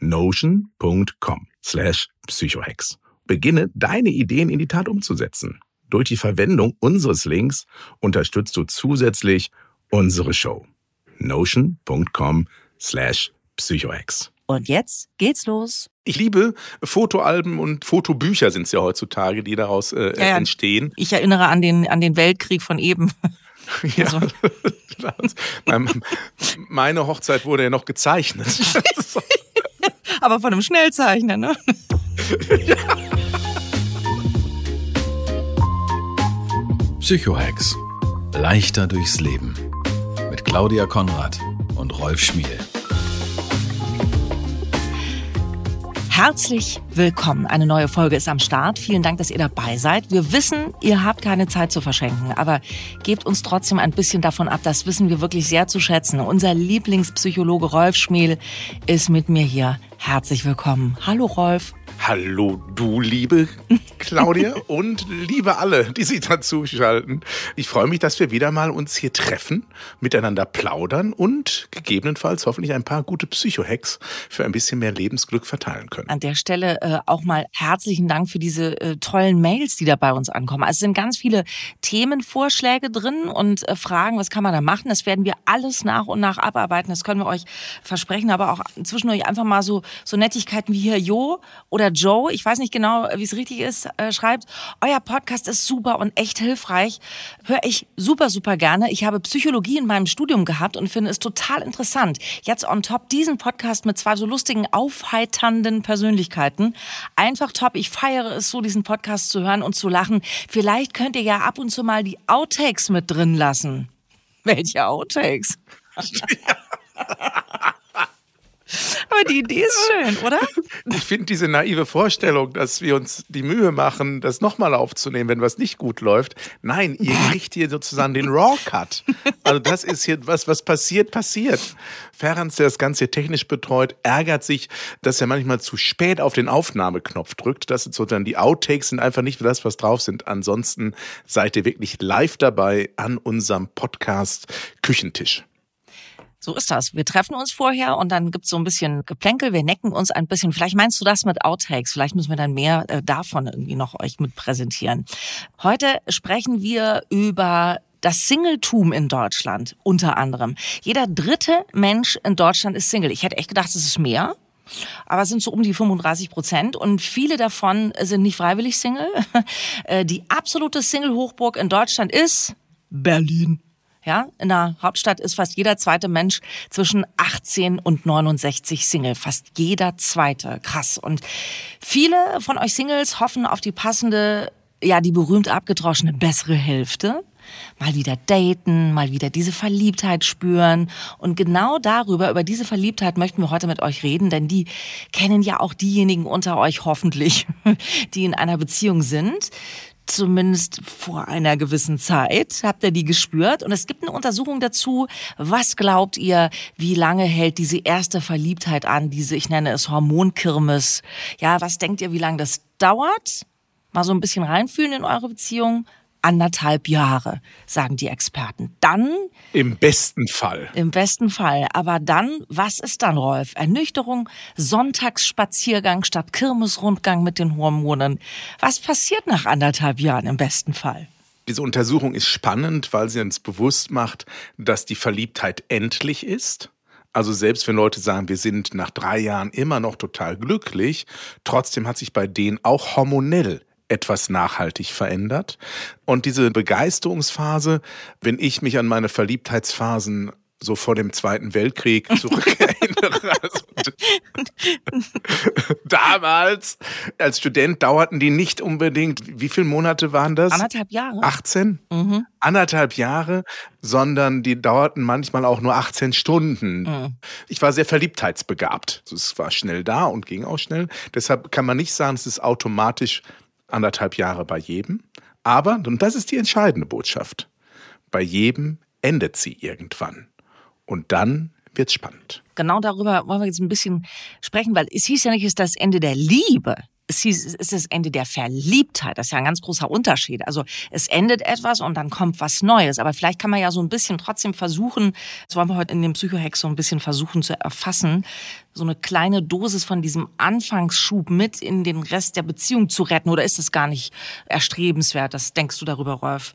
notion.com slash psychohex. Beginne deine Ideen in die Tat umzusetzen. Durch die Verwendung unseres Links unterstützt du zusätzlich unsere Show. notion.com slash psychohex. Und jetzt geht's los. Ich liebe Fotoalben und Fotobücher sind es ja heutzutage, die daraus äh, ja, ja. entstehen. Ich erinnere an den, an den Weltkrieg von eben. Ja, also. meine Hochzeit wurde ja noch gezeichnet. Aber von einem Schnellzeichner, ne? ja. Psychohacks. Leichter durchs Leben. Mit Claudia Konrad und Rolf Schmiel. Herzlich willkommen. Eine neue Folge ist am Start. Vielen Dank, dass ihr dabei seid. Wir wissen, ihr habt keine Zeit zu verschenken, aber gebt uns trotzdem ein bisschen davon ab. Das wissen wir wirklich sehr zu schätzen. Unser Lieblingspsychologe Rolf Schmiel ist mit mir hier. Herzlich willkommen. Hallo Rolf. Hallo du liebe Claudia und liebe alle, die sich dazu schalten. Ich freue mich, dass wir wieder mal uns hier treffen, miteinander plaudern und gegebenenfalls hoffentlich ein paar gute Psycho-Hacks für ein bisschen mehr Lebensglück verteilen können. An der Stelle äh, auch mal herzlichen Dank für diese äh, tollen Mails, die da bei uns ankommen. Also es sind ganz viele Themenvorschläge drin und äh, Fragen, was kann man da machen? Das werden wir alles nach und nach abarbeiten. Das können wir euch versprechen, aber auch zwischendurch einfach mal so, so Nettigkeiten wie hier Jo oder oder Joe, ich weiß nicht genau, wie es richtig ist, äh, schreibt, euer Podcast ist super und echt hilfreich. Höre ich super, super gerne. Ich habe Psychologie in meinem Studium gehabt und finde es total interessant. Jetzt on top diesen Podcast mit zwei so lustigen, aufheiternden Persönlichkeiten. Einfach top. Ich feiere es so, diesen Podcast zu hören und zu lachen. Vielleicht könnt ihr ja ab und zu mal die Outtakes mit drin lassen. Welche Outtakes? Aber die Idee ist schön, oder? Ich finde diese naive Vorstellung, dass wir uns die Mühe machen, das nochmal aufzunehmen, wenn was nicht gut läuft. Nein, ihr kriegt hier sozusagen den Raw-Cut. Also das ist hier was, was passiert, passiert. Ferrans, der das Ganze technisch betreut, ärgert sich, dass er manchmal zu spät auf den Aufnahmeknopf drückt. Das sind sozusagen die Outtakes, sind einfach nicht für das, was drauf sind. Ansonsten seid ihr wirklich live dabei an unserem Podcast Küchentisch. So ist das. Wir treffen uns vorher und dann gibt's so ein bisschen Geplänkel, wir necken uns ein bisschen. Vielleicht meinst du das mit Outtakes, vielleicht müssen wir dann mehr äh, davon irgendwie noch euch mit präsentieren. Heute sprechen wir über das Singletum in Deutschland unter anderem. Jeder dritte Mensch in Deutschland ist Single. Ich hätte echt gedacht, es ist mehr. Aber es sind so um die 35 Prozent und viele davon sind nicht freiwillig Single. Äh, die absolute Single-Hochburg in Deutschland ist Berlin. Ja, in der Hauptstadt ist fast jeder zweite Mensch zwischen 18 und 69 Single. Fast jeder zweite. Krass. Und viele von euch Singles hoffen auf die passende, ja, die berühmt abgedroschene bessere Hälfte. Mal wieder daten, mal wieder diese Verliebtheit spüren. Und genau darüber, über diese Verliebtheit möchten wir heute mit euch reden, denn die kennen ja auch diejenigen unter euch hoffentlich, die in einer Beziehung sind. Zumindest vor einer gewissen Zeit habt ihr die gespürt. Und es gibt eine Untersuchung dazu. Was glaubt ihr, wie lange hält diese erste Verliebtheit an, diese, ich nenne es Hormonkirmes? Ja, was denkt ihr, wie lange das dauert? Mal so ein bisschen reinfühlen in eure Beziehung anderthalb Jahre, sagen die Experten. Dann. Im besten Fall. Im besten Fall. Aber dann, was ist dann, Rolf? Ernüchterung, Sonntagsspaziergang statt Kirmesrundgang mit den Hormonen. Was passiert nach anderthalb Jahren im besten Fall? Diese Untersuchung ist spannend, weil sie uns bewusst macht, dass die Verliebtheit endlich ist. Also selbst wenn Leute sagen, wir sind nach drei Jahren immer noch total glücklich, trotzdem hat sich bei denen auch hormonell etwas nachhaltig verändert. Und diese Begeisterungsphase, wenn ich mich an meine Verliebtheitsphasen so vor dem Zweiten Weltkrieg zurückerinnere. Also, damals als Student dauerten die nicht unbedingt, wie viele Monate waren das? Anderthalb Jahre. 18? Mhm. Anderthalb Jahre, sondern die dauerten manchmal auch nur 18 Stunden. Mhm. Ich war sehr verliebtheitsbegabt. Es war schnell da und ging auch schnell. Deshalb kann man nicht sagen, es ist automatisch anderthalb Jahre bei jedem. Aber, und das ist die entscheidende Botschaft, bei jedem endet sie irgendwann. Und dann wird's spannend. Genau darüber wollen wir jetzt ein bisschen sprechen, weil es hieß ja nicht, es ist das Ende der Liebe es ist das Ende der Verliebtheit. Das ist ja ein ganz großer Unterschied. Also es endet etwas und dann kommt was Neues. Aber vielleicht kann man ja so ein bisschen trotzdem versuchen, das wollen wir heute in dem Psychohex so ein bisschen versuchen zu erfassen, so eine kleine Dosis von diesem Anfangsschub mit in den Rest der Beziehung zu retten. Oder ist das gar nicht erstrebenswert? Das denkst du darüber, Rolf?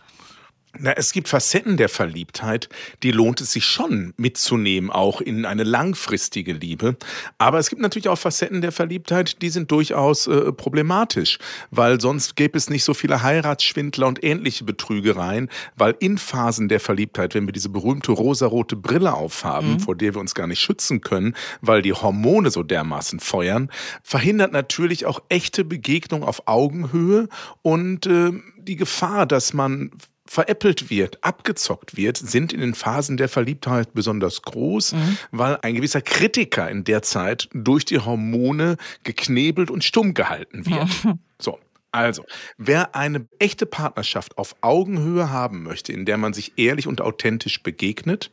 Na, es gibt Facetten der Verliebtheit, die lohnt es sich schon mitzunehmen, auch in eine langfristige Liebe. Aber es gibt natürlich auch Facetten der Verliebtheit, die sind durchaus äh, problematisch, weil sonst gäbe es nicht so viele Heiratsschwindler und ähnliche Betrügereien, weil in Phasen der Verliebtheit, wenn wir diese berühmte rosarote Brille aufhaben, mhm. vor der wir uns gar nicht schützen können, weil die Hormone so dermaßen feuern, verhindert natürlich auch echte Begegnung auf Augenhöhe und äh, die Gefahr, dass man veräppelt wird, abgezockt wird, sind in den Phasen der Verliebtheit besonders groß, mhm. weil ein gewisser Kritiker in der Zeit durch die Hormone geknebelt und stumm gehalten wird. Mhm. So. Also, wer eine echte Partnerschaft auf Augenhöhe haben möchte, in der man sich ehrlich und authentisch begegnet,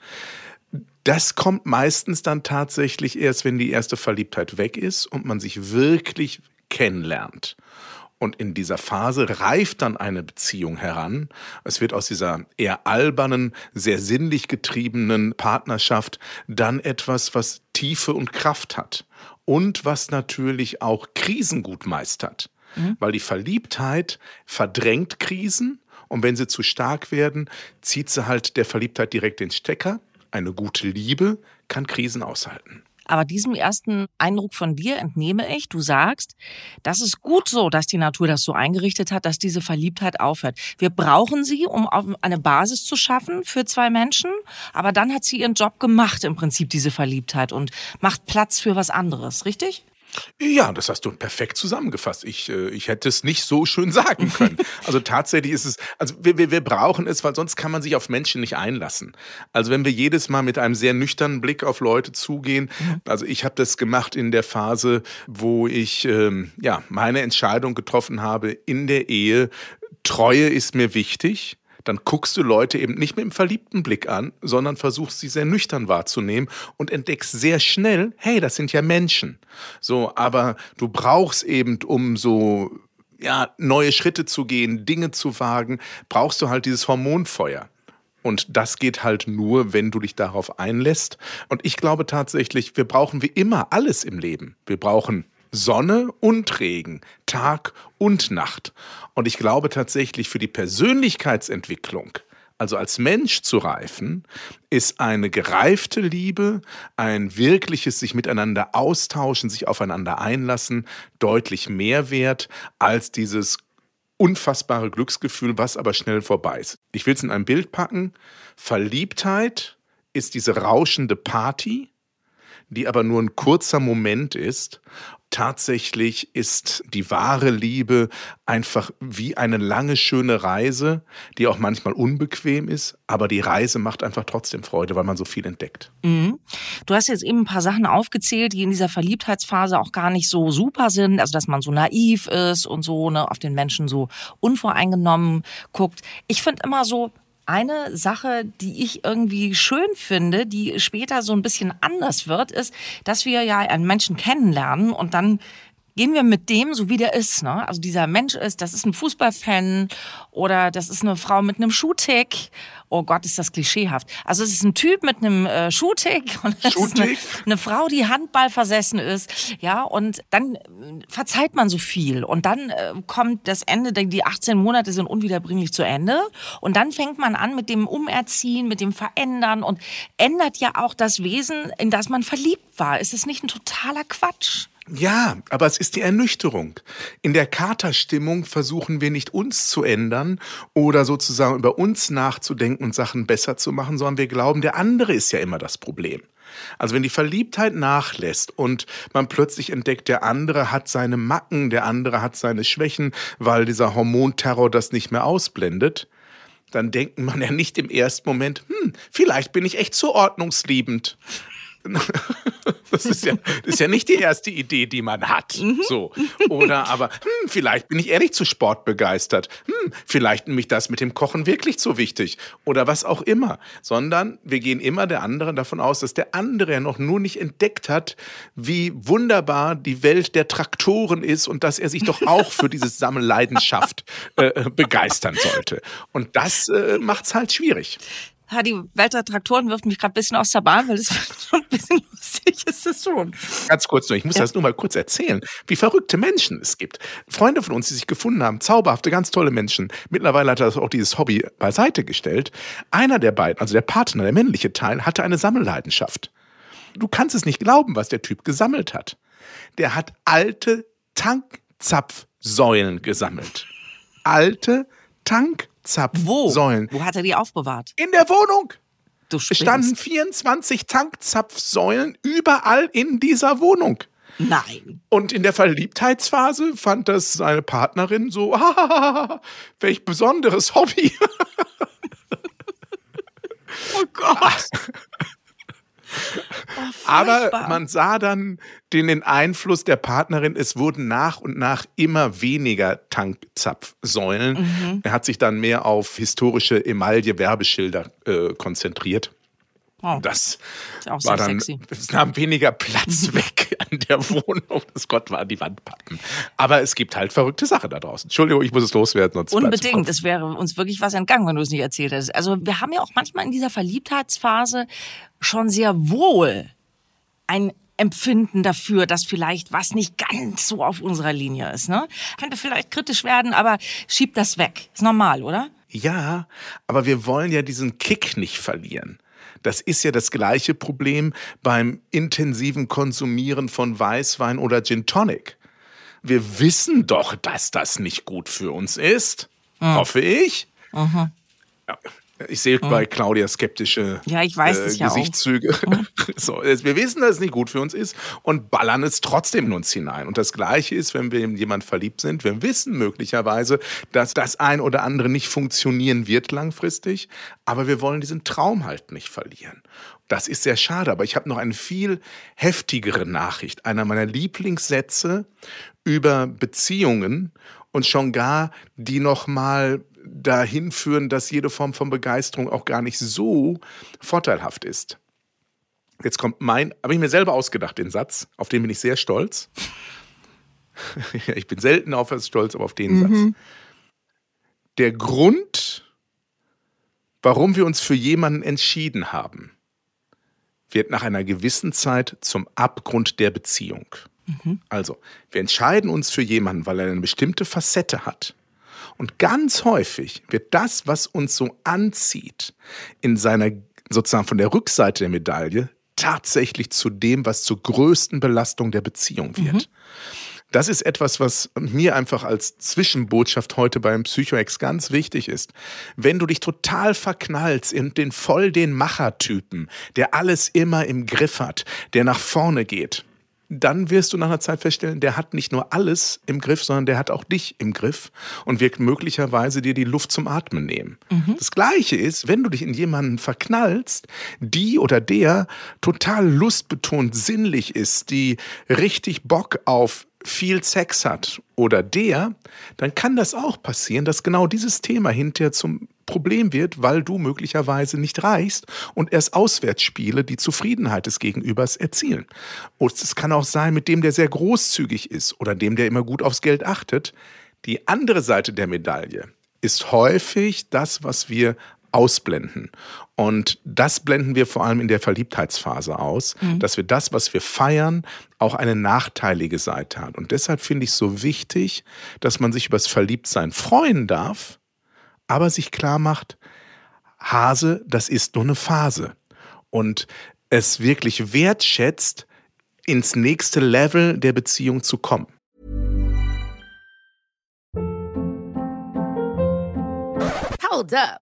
das kommt meistens dann tatsächlich erst, wenn die erste Verliebtheit weg ist und man sich wirklich kennenlernt. Und in dieser Phase reift dann eine Beziehung heran. Es wird aus dieser eher albernen, sehr sinnlich getriebenen Partnerschaft dann etwas, was Tiefe und Kraft hat. Und was natürlich auch Krisen gut meistert. Mhm. Weil die Verliebtheit verdrängt Krisen. Und wenn sie zu stark werden, zieht sie halt der Verliebtheit direkt den Stecker. Eine gute Liebe kann Krisen aushalten. Aber diesem ersten Eindruck von dir entnehme ich, du sagst, das ist gut so, dass die Natur das so eingerichtet hat, dass diese Verliebtheit aufhört. Wir brauchen sie, um eine Basis zu schaffen für zwei Menschen, aber dann hat sie ihren Job gemacht im Prinzip, diese Verliebtheit und macht Platz für was anderes, richtig? Ja, das hast du perfekt zusammengefasst. Ich, äh, ich hätte es nicht so schön sagen können. Also tatsächlich ist es, also wir, wir, wir brauchen es, weil sonst kann man sich auf Menschen nicht einlassen. Also wenn wir jedes Mal mit einem sehr nüchternen Blick auf Leute zugehen, mhm. also ich habe das gemacht in der Phase, wo ich ähm, ja meine Entscheidung getroffen habe in der Ehe. Treue ist mir wichtig dann guckst du Leute eben nicht mit dem verliebten Blick an, sondern versuchst sie sehr nüchtern wahrzunehmen und entdeckst sehr schnell, hey, das sind ja Menschen. So, aber du brauchst eben, um so ja, neue Schritte zu gehen, Dinge zu wagen, brauchst du halt dieses Hormonfeuer. Und das geht halt nur, wenn du dich darauf einlässt. Und ich glaube tatsächlich, wir brauchen wie immer alles im Leben. Wir brauchen Sonne und Regen, Tag und Nacht. Und ich glaube tatsächlich für die Persönlichkeitsentwicklung, also als Mensch zu reifen, ist eine gereifte Liebe, ein wirkliches sich miteinander austauschen, sich aufeinander einlassen, deutlich mehr wert als dieses unfassbare Glücksgefühl, was aber schnell vorbei ist. Ich will es in ein Bild packen. Verliebtheit ist diese rauschende Party, die aber nur ein kurzer Moment ist tatsächlich ist die wahre Liebe einfach wie eine lange, schöne Reise, die auch manchmal unbequem ist, aber die Reise macht einfach trotzdem Freude, weil man so viel entdeckt. Mhm. Du hast jetzt eben ein paar Sachen aufgezählt, die in dieser Verliebtheitsphase auch gar nicht so super sind. Also, dass man so naiv ist und so, ne, auf den Menschen so unvoreingenommen guckt. Ich finde immer so, eine Sache, die ich irgendwie schön finde, die später so ein bisschen anders wird, ist, dass wir ja einen Menschen kennenlernen und dann gehen wir mit dem, so wie der ist. Ne? Also dieser Mensch ist, das ist ein Fußballfan oder das ist eine Frau mit einem Schuhtick. Oh Gott, ist das klischeehaft. Also es ist ein Typ mit einem äh, Schuhtick und das ist eine, eine Frau, die Handball versessen ist. Ja, und dann äh, verzeiht man so viel. Und dann äh, kommt das Ende, die 18 Monate sind unwiederbringlich zu Ende. Und dann fängt man an mit dem Umerziehen, mit dem Verändern und ändert ja auch das Wesen, in das man verliebt war. Ist es nicht ein totaler Quatsch? Ja, aber es ist die Ernüchterung. In der Katerstimmung versuchen wir nicht uns zu ändern oder sozusagen über uns nachzudenken und Sachen besser zu machen, sondern wir glauben, der andere ist ja immer das Problem. Also wenn die Verliebtheit nachlässt und man plötzlich entdeckt, der andere hat seine Macken, der andere hat seine Schwächen, weil dieser Hormonterror das nicht mehr ausblendet, dann denkt man ja nicht im ersten Moment, hm, vielleicht bin ich echt zu ordnungsliebend. Das ist ja, das ist ja nicht die erste Idee, die man hat. Mhm. So. Oder aber, hm, vielleicht bin ich ehrlich zu Sport begeistert. Hm, vielleicht mich das mit dem Kochen wirklich zu wichtig. Oder was auch immer. Sondern wir gehen immer der anderen davon aus, dass der andere ja noch nur nicht entdeckt hat, wie wunderbar die Welt der Traktoren ist und dass er sich doch auch für diese Sammelleidenschaft äh, begeistern sollte. Und das äh, macht es halt schwierig. Ja, die Welt der Traktoren wirft mich gerade ein bisschen aus der Bahn, weil das schon ein bisschen lustig ist das schon. Ganz kurz nur, ich muss ja. das nur mal kurz erzählen, wie verrückte Menschen es gibt. Freunde von uns, die sich gefunden haben, zauberhafte, ganz tolle Menschen. Mittlerweile hat er auch dieses Hobby beiseite gestellt. Einer der beiden, also der Partner, der männliche Teil, hatte eine Sammelleidenschaft. Du kannst es nicht glauben, was der Typ gesammelt hat. Der hat alte Tankzapfsäulen gesammelt. Alte Tankzapfsäulen. Zapfsäulen. Wo? Wo hat er die aufbewahrt? In der Wohnung. Du es standen 24 Tankzapfsäulen überall in dieser Wohnung. Nein. Und in der Verliebtheitsphase fand das seine Partnerin so, ah, welch besonderes Hobby. oh Gott. Oh, Aber man sah dann den, den Einfluss der Partnerin. Es wurden nach und nach immer weniger Tankzapfsäulen. Mhm. Er hat sich dann mehr auf historische Emaille-Werbeschilder äh, konzentriert. Oh, das war dann, sexy. es nahm weniger Platz weg an der Wohnung. Das Gott war die Wandpappen. Aber es gibt halt verrückte Sachen da draußen. Entschuldigung, ich muss es loswerden. Sonst Unbedingt. Es wäre uns wirklich was entgangen, wenn du es nicht erzählt hättest. Also wir haben ja auch manchmal in dieser Verliebtheitsphase schon sehr wohl ein Empfinden dafür, dass vielleicht was nicht ganz so auf unserer Linie ist. Ne? Könnte vielleicht kritisch werden, aber schiebt das weg. Ist normal, oder? Ja, aber wir wollen ja diesen Kick nicht verlieren. Das ist ja das gleiche Problem beim intensiven Konsumieren von Weißwein oder Gin Tonic. Wir wissen doch, dass das nicht gut für uns ist. Mhm. Hoffe ich. Mhm. Ja. Ich sehe bei Claudia skeptische ja, ich weiß äh, Gesichtszüge. Ja mhm. so, wir wissen, dass es nicht gut für uns ist und ballern es trotzdem in uns hinein. Und das Gleiche ist, wenn wir in jemand verliebt sind. Wir wissen möglicherweise, dass das ein oder andere nicht funktionieren wird langfristig, aber wir wollen diesen Traum halt nicht verlieren. Das ist sehr schade, aber ich habe noch eine viel heftigere Nachricht. Einer meiner Lieblingssätze über Beziehungen und schon gar die nochmal dahin führen, dass jede Form von Begeisterung auch gar nicht so vorteilhaft ist. Jetzt kommt mein, habe ich mir selber ausgedacht, den Satz, auf den bin ich sehr stolz. ich bin selten auf was stolz, aber auf den mhm. Satz. Der Grund, warum wir uns für jemanden entschieden haben, wird nach einer gewissen Zeit zum Abgrund der Beziehung. Mhm. Also, wir entscheiden uns für jemanden, weil er eine bestimmte Facette hat. Und ganz häufig wird das, was uns so anzieht, in seiner sozusagen von der Rückseite der Medaille tatsächlich zu dem, was zur größten Belastung der Beziehung wird. Mhm. Das ist etwas, was mir einfach als Zwischenbotschaft heute beim Psychoex ganz wichtig ist. Wenn du dich total verknallst in den voll den Machertypen, der alles immer im Griff hat, der nach vorne geht, dann wirst du nach einer Zeit feststellen, der hat nicht nur alles im Griff, sondern der hat auch dich im Griff und wird möglicherweise dir die Luft zum Atmen nehmen. Mhm. Das Gleiche ist, wenn du dich in jemanden verknallst, die oder der total lustbetont sinnlich ist, die richtig Bock auf viel Sex hat oder der, dann kann das auch passieren, dass genau dieses Thema hinterher zum Problem wird, weil du möglicherweise nicht reichst und erst Auswärtsspiele die Zufriedenheit des Gegenübers erzielen. Und es kann auch sein mit dem, der sehr großzügig ist oder dem, der immer gut aufs Geld achtet. Die andere Seite der Medaille ist häufig das, was wir ausblenden. Und das blenden wir vor allem in der Verliebtheitsphase aus, mhm. dass wir das, was wir feiern, auch eine nachteilige Seite hat. Und deshalb finde ich es so wichtig, dass man sich übers Verliebtsein freuen darf, aber sich klar macht, Hase, das ist nur eine Phase. Und es wirklich wertschätzt, ins nächste Level der Beziehung zu kommen. Hold up.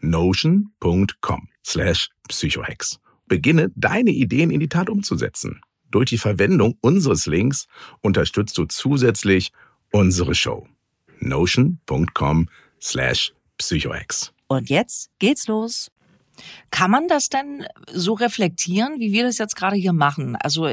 notion.com slash psychohex. Beginne deine Ideen in die Tat umzusetzen. Durch die Verwendung unseres Links unterstützt du zusätzlich unsere Show. notion.com slash psychohex. Und jetzt geht's los. Kann man das denn so reflektieren, wie wir das jetzt gerade hier machen? Also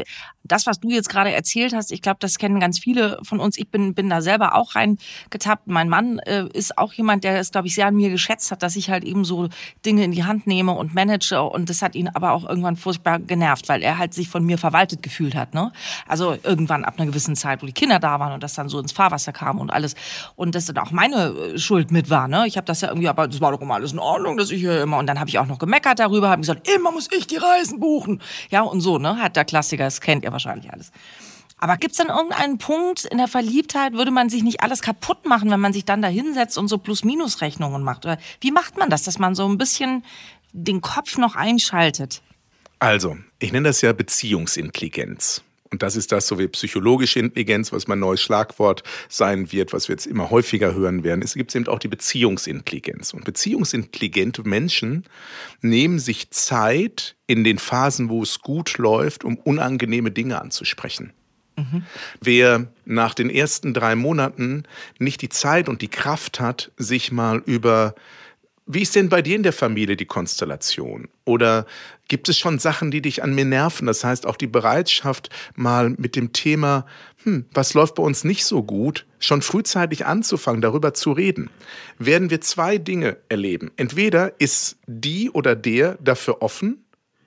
das, was du jetzt gerade erzählt hast, ich glaube, das kennen ganz viele von uns. Ich bin, bin da selber auch reingetappt. Mein Mann äh, ist auch jemand, der es, glaube ich, sehr an mir geschätzt hat, dass ich halt eben so Dinge in die Hand nehme und manage. Und das hat ihn aber auch irgendwann furchtbar genervt, weil er halt sich von mir verwaltet gefühlt hat. Ne? Also irgendwann ab einer gewissen Zeit, wo die Kinder da waren und das dann so ins Fahrwasser kam und alles. Und das dann auch meine äh, Schuld mit war. Ne? Ich habe das ja irgendwie, aber das war doch immer alles in Ordnung, dass ich hier immer. Und dann habe ich auch noch gemeckert darüber, habe gesagt, immer muss ich die Reisen buchen. Ja, und so, ne? Hat der Klassiker, das kennt ihr wahrscheinlich alles. Aber gibt's dann irgendeinen Punkt in der Verliebtheit, würde man sich nicht alles kaputt machen, wenn man sich dann da hinsetzt und so Plus-Minus-Rechnungen macht? Oder wie macht man das, dass man so ein bisschen den Kopf noch einschaltet? Also, ich nenne das ja Beziehungsintelligenz. Und das ist das so wie psychologische Intelligenz, was mein neues Schlagwort sein wird, was wir jetzt immer häufiger hören werden. Es gibt eben auch die Beziehungsintelligenz. Und beziehungsintelligente Menschen nehmen sich Zeit in den Phasen, wo es gut läuft, um unangenehme Dinge anzusprechen. Mhm. Wer nach den ersten drei Monaten nicht die Zeit und die Kraft hat, sich mal über wie ist denn bei dir in der Familie die Konstellation? Oder gibt es schon Sachen, die dich an mir nerven? Das heißt, auch die Bereitschaft, mal mit dem Thema, hm, was läuft bei uns nicht so gut, schon frühzeitig anzufangen, darüber zu reden, werden wir zwei Dinge erleben. Entweder ist die oder der dafür offen,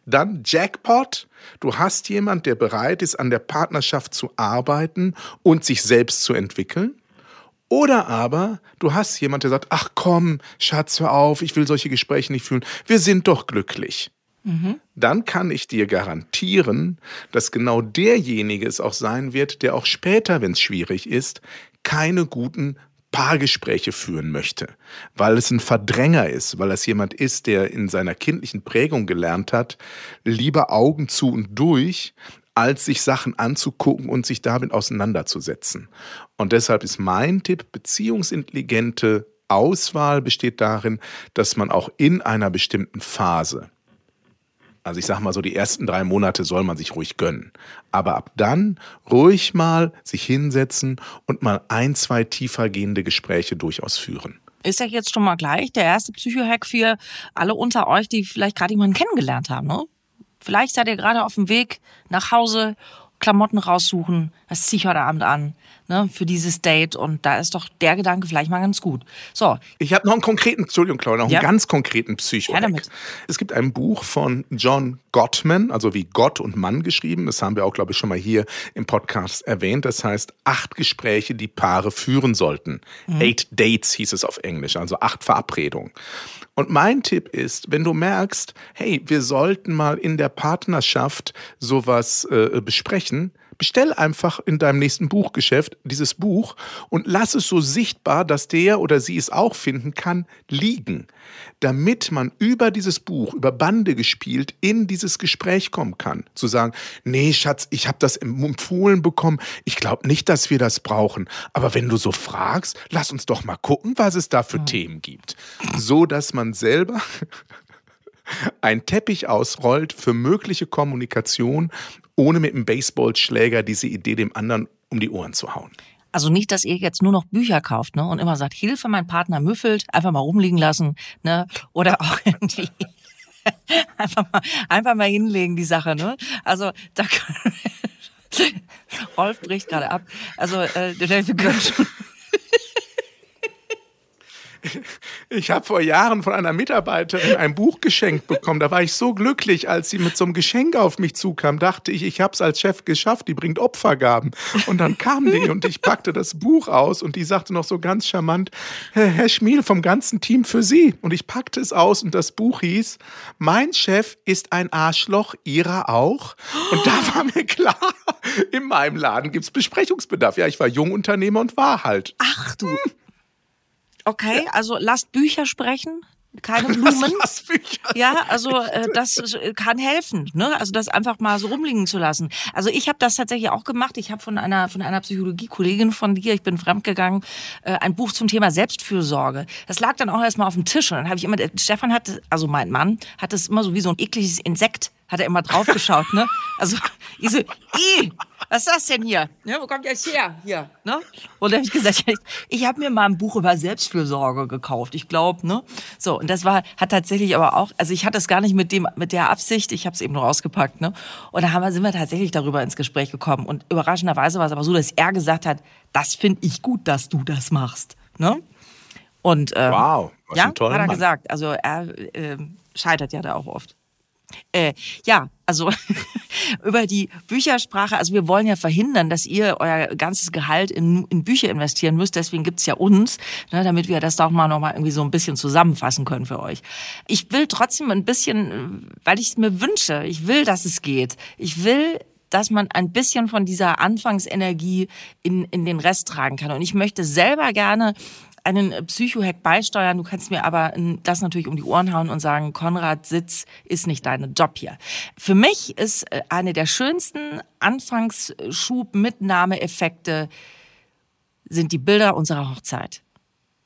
dann Jackpot. Du hast jemand, der bereit ist, an der Partnerschaft zu arbeiten und sich selbst zu entwickeln. Oder aber du hast jemand, der sagt, ach komm, Schatz, hör auf, ich will solche Gespräche nicht fühlen. Wir sind doch glücklich. Mhm. Dann kann ich dir garantieren, dass genau derjenige es auch sein wird, der auch später, wenn es schwierig ist, keine guten Paargespräche führen möchte, weil es ein Verdränger ist, weil es jemand ist, der in seiner kindlichen Prägung gelernt hat, lieber Augen zu und durch, als sich Sachen anzugucken und sich damit auseinanderzusetzen. Und deshalb ist mein Tipp, beziehungsintelligente Auswahl besteht darin, dass man auch in einer bestimmten Phase, also ich sage mal so, die ersten drei Monate soll man sich ruhig gönnen. Aber ab dann ruhig mal sich hinsetzen und mal ein, zwei tiefer gehende Gespräche durchaus führen. Ist ja jetzt schon mal gleich der erste Psychohack für alle unter euch, die vielleicht gerade jemanden kennengelernt haben. Ne? Vielleicht seid ihr gerade auf dem Weg nach Hause, Klamotten raussuchen, das ziehe ich heute Abend an, ne, für dieses Date. Und da ist doch der Gedanke vielleicht mal ganz gut. So. Ich habe noch einen konkreten, Entschuldigung, Claudia, noch Ja. einen ganz konkreten psycho Ja, damit. Es gibt ein Buch von John Gottman, also wie Gott und Mann geschrieben. Das haben wir auch, glaube ich, schon mal hier im Podcast erwähnt. Das heißt, acht Gespräche, die Paare führen sollten. Eight Dates hieß es auf Englisch, also acht Verabredungen. Und mein Tipp ist, wenn du merkst, hey, wir sollten mal in der Partnerschaft sowas äh, besprechen, bestell einfach in deinem nächsten Buchgeschäft dieses Buch und lass es so sichtbar, dass der oder sie es auch finden kann, liegen, damit man über dieses Buch, über Bande gespielt, in dieses Gespräch kommen kann. Zu sagen, nee, Schatz, ich habe das empfohlen bekommen, ich glaube nicht, dass wir das brauchen, aber wenn du so fragst, lass uns doch mal gucken, was es da für Themen gibt. So, dass man selber einen Teppich ausrollt für mögliche Kommunikation, ohne mit einem Baseballschläger diese Idee dem anderen um die Ohren zu hauen. Also nicht, dass ihr jetzt nur noch Bücher kauft, ne? Und immer sagt, Hilfe, mein Partner müffelt, einfach mal rumliegen lassen, ne? Oder auch irgendwie einfach mal, einfach mal hinlegen, die Sache, ne? Also da können Rolf bricht gerade ab. Also äh, wir können schon Ich habe vor Jahren von einer Mitarbeiterin ein Buch geschenkt bekommen. Da war ich so glücklich, als sie mit so einem Geschenk auf mich zukam. Dachte ich, ich habe es als Chef geschafft. Die bringt Opfergaben. Und dann kam die und ich packte das Buch aus und die sagte noch so ganz charmant: Herr, Schmiel vom ganzen Team für Sie. Und ich packte es aus und das Buch hieß: Mein Chef ist ein Arschloch, Ihrer auch. Und da war mir klar, in meinem Laden gibt's Besprechungsbedarf. Ja, ich war Jungunternehmer und war halt. Ach du. Okay, also lasst Bücher sprechen, keine Blumen. Bücher. Ja, also äh, das äh, kann helfen, ne? Also das einfach mal so rumliegen zu lassen. Also ich habe das tatsächlich auch gemacht. Ich habe von einer von einer Psychologie-Kollegin von dir, ich bin fremdgegangen, äh, ein Buch zum Thema Selbstfürsorge. Das lag dann auch erstmal auf dem Tisch und dann habe ich immer der Stefan hatte, also mein Mann, hat es immer so wie so ein ekliges Insekt hat er immer drauf geschaut, ne? Also ich so, "Ih, was ist das denn hier? Ne, wo kommt das her? Hier, ne? Und dann habe ich gesagt, ich, ich habe mir mal ein Buch über Selbstfürsorge gekauft. Ich glaube, ne? So, und das war, hat tatsächlich aber auch, also ich hatte es gar nicht mit dem, mit der Absicht, ich habe es eben nur rausgepackt, ne? Und da haben wir, sind wir tatsächlich darüber ins Gespräch gekommen. Und überraschenderweise war es aber so, dass er gesagt hat, das finde ich gut, dass du das machst. Ne? Und äh, Wow, was ja, ein toller hat er Mann. gesagt. Also er äh, scheitert ja da auch oft. Äh, ja, also über die Büchersprache, also wir wollen ja verhindern, dass ihr euer ganzes Gehalt in, in Bücher investieren müsst. Deswegen gibt's ja uns, ne, damit wir das doch mal noch mal irgendwie so ein bisschen zusammenfassen können für euch. Ich will trotzdem ein bisschen, weil ich es mir wünsche, ich will, dass es geht. Ich will dass man ein bisschen von dieser Anfangsenergie in, in den Rest tragen kann. Und ich möchte selber gerne einen Psychohack beisteuern. Du kannst mir aber das natürlich um die Ohren hauen und sagen, Konrad, Sitz ist nicht dein Job hier. Für mich ist äh, eine der schönsten Anfangsschub-Mitnahmeeffekte sind die Bilder unserer Hochzeit.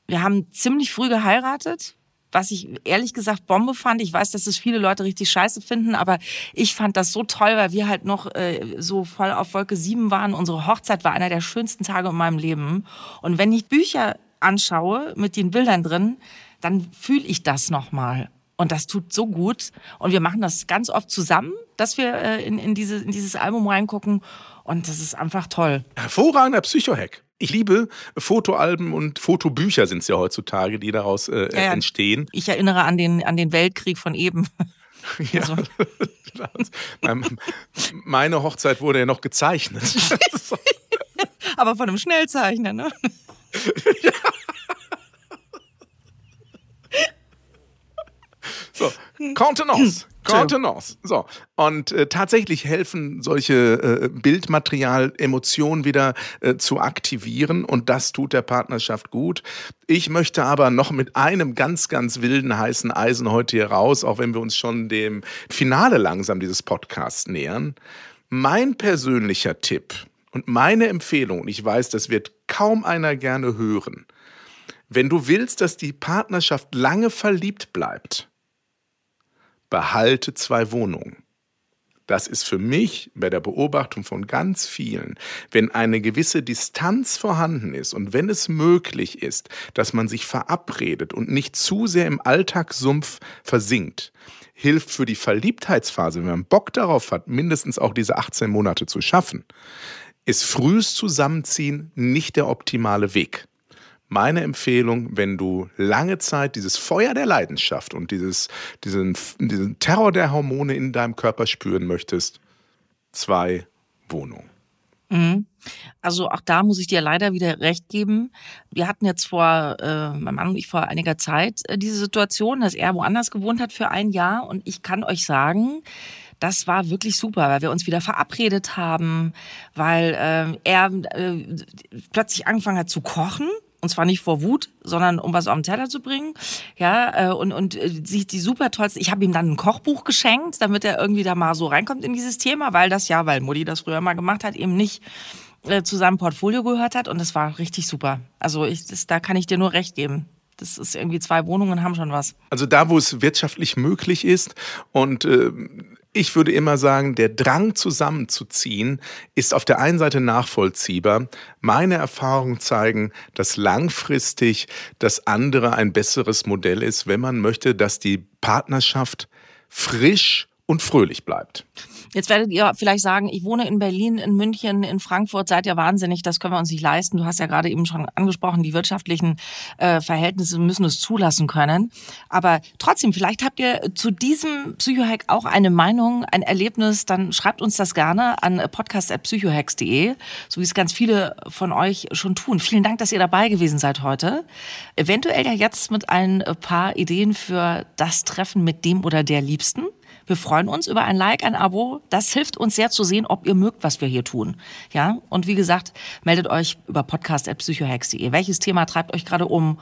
Wir haben ziemlich früh geheiratet, was ich ehrlich gesagt Bombe fand. Ich weiß, dass es viele Leute richtig scheiße finden, aber ich fand das so toll, weil wir halt noch äh, so voll auf Wolke 7 waren. Unsere Hochzeit war einer der schönsten Tage in meinem Leben. Und wenn ich Bücher anschaue mit den Bildern drin, dann fühle ich das nochmal. Und das tut so gut. Und wir machen das ganz oft zusammen, dass wir äh, in, in, diese, in dieses Album reingucken. Und das ist einfach toll. Hervorragender Psychohack. Ich liebe Fotoalben und Fotobücher sind es ja heutzutage, die daraus äh, Ja, entstehen. Ich erinnere an den, an den Weltkrieg von eben. Ja. Also. Mein- Meine Hochzeit wurde ja noch gezeichnet. Aber von einem Schnellzeichner, ne? So, Contenance. Contenance. So. Und äh, tatsächlich helfen solche äh, Bildmaterial, Emotionen wieder äh, zu aktivieren und das tut der Partnerschaft gut. Ich möchte aber noch mit einem ganz, ganz wilden heißen Eisen heute hier raus, auch wenn wir uns schon dem Finale langsam dieses Podcasts nähern. Mein persönlicher Tipp und meine Empfehlung, und ich weiß, das wird kaum einer gerne hören, wenn du willst, dass die Partnerschaft lange verliebt bleibt, behalte zwei Wohnungen. Das ist für mich bei der Beobachtung von ganz vielen, wenn eine gewisse Distanz vorhanden ist und wenn es möglich ist, dass man sich verabredet und nicht zu sehr im Alltagssumpf versinkt, hilft für die Verliebtheitsphase, wenn man Bock darauf hat, mindestens auch diese 18 Monate zu schaffen, ist frühes Zusammenziehen nicht der optimale Weg meine Empfehlung, wenn du lange Zeit dieses Feuer der Leidenschaft und dieses, diesen, diesen Terror der Hormone in deinem Körper spüren möchtest, zwei Wohnungen. Mhm. Also auch da muss ich dir leider wieder recht geben. Wir hatten jetzt vor, äh, mein Mann und ich vor einiger Zeit äh, diese Situation, dass er woanders gewohnt hat für ein Jahr und ich kann euch sagen, das war wirklich super, weil wir uns wieder verabredet haben, weil äh, er äh, plötzlich angefangen hat zu kochen und zwar nicht vor Wut, sondern um was auf den Teller zu bringen. Ja, äh, und, und äh, sieht die super tollste. Ich habe ihm dann ein Kochbuch geschenkt, damit er irgendwie da mal so reinkommt in dieses Thema, weil das ja, weil Mutti das früher mal gemacht hat, eben nicht äh, zu seinem Portfolio gehört hat. Und das war richtig super. Also ich, das, da kann ich dir nur recht geben. Das ist irgendwie zwei Wohnungen haben schon was. Also da, wo es wirtschaftlich möglich ist und äh, ich würde immer sagen, der Drang zusammenzuziehen ist auf der einen Seite nachvollziehbar. Meine Erfahrungen zeigen, dass langfristig das andere ein besseres Modell ist, wenn man möchte, dass die Partnerschaft frisch und fröhlich bleibt. Jetzt werdet ihr vielleicht sagen, ich wohne in Berlin, in München, in Frankfurt, seid ihr wahnsinnig, das können wir uns nicht leisten. Du hast ja gerade eben schon angesprochen, die wirtschaftlichen äh, Verhältnisse müssen es zulassen können. Aber trotzdem, vielleicht habt ihr zu diesem Psychohack auch eine Meinung, ein Erlebnis, dann schreibt uns das gerne an podcast.psychohacks.de, so wie es ganz viele von euch schon tun. Vielen Dank, dass ihr dabei gewesen seid heute. Eventuell ja jetzt mit ein paar Ideen für das Treffen mit dem oder der Liebsten. Wir freuen uns über ein Like, ein Abo. Das hilft uns sehr zu sehen, ob ihr mögt, was wir hier tun. Ja, und wie gesagt, meldet euch über podcast.psychohex.de. Welches Thema treibt euch gerade um?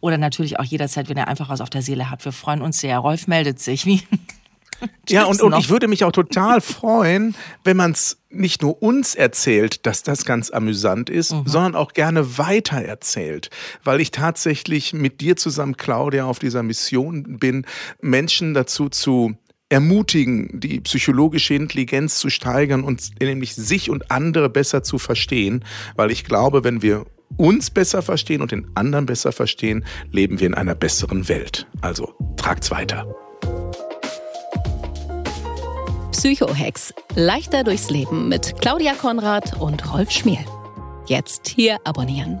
Oder natürlich auch jederzeit, wenn ihr einfach was auf der Seele habt. Wir freuen uns sehr. Rolf meldet sich. Wie? Ja, und, und ich würde mich auch total freuen, wenn man es nicht nur uns erzählt, dass das ganz amüsant ist, mhm. sondern auch gerne weiter erzählt. Weil ich tatsächlich mit dir zusammen, Claudia, auf dieser Mission bin, Menschen dazu zu ermutigen, die psychologische Intelligenz zu steigern und nämlich sich und andere besser zu verstehen, weil ich glaube, wenn wir uns besser verstehen und den anderen besser verstehen, leben wir in einer besseren Welt. Also tragt's weiter. Psychohex. Leichter durchs Leben mit Claudia Konrad und Rolf Schmiel. Jetzt hier abonnieren.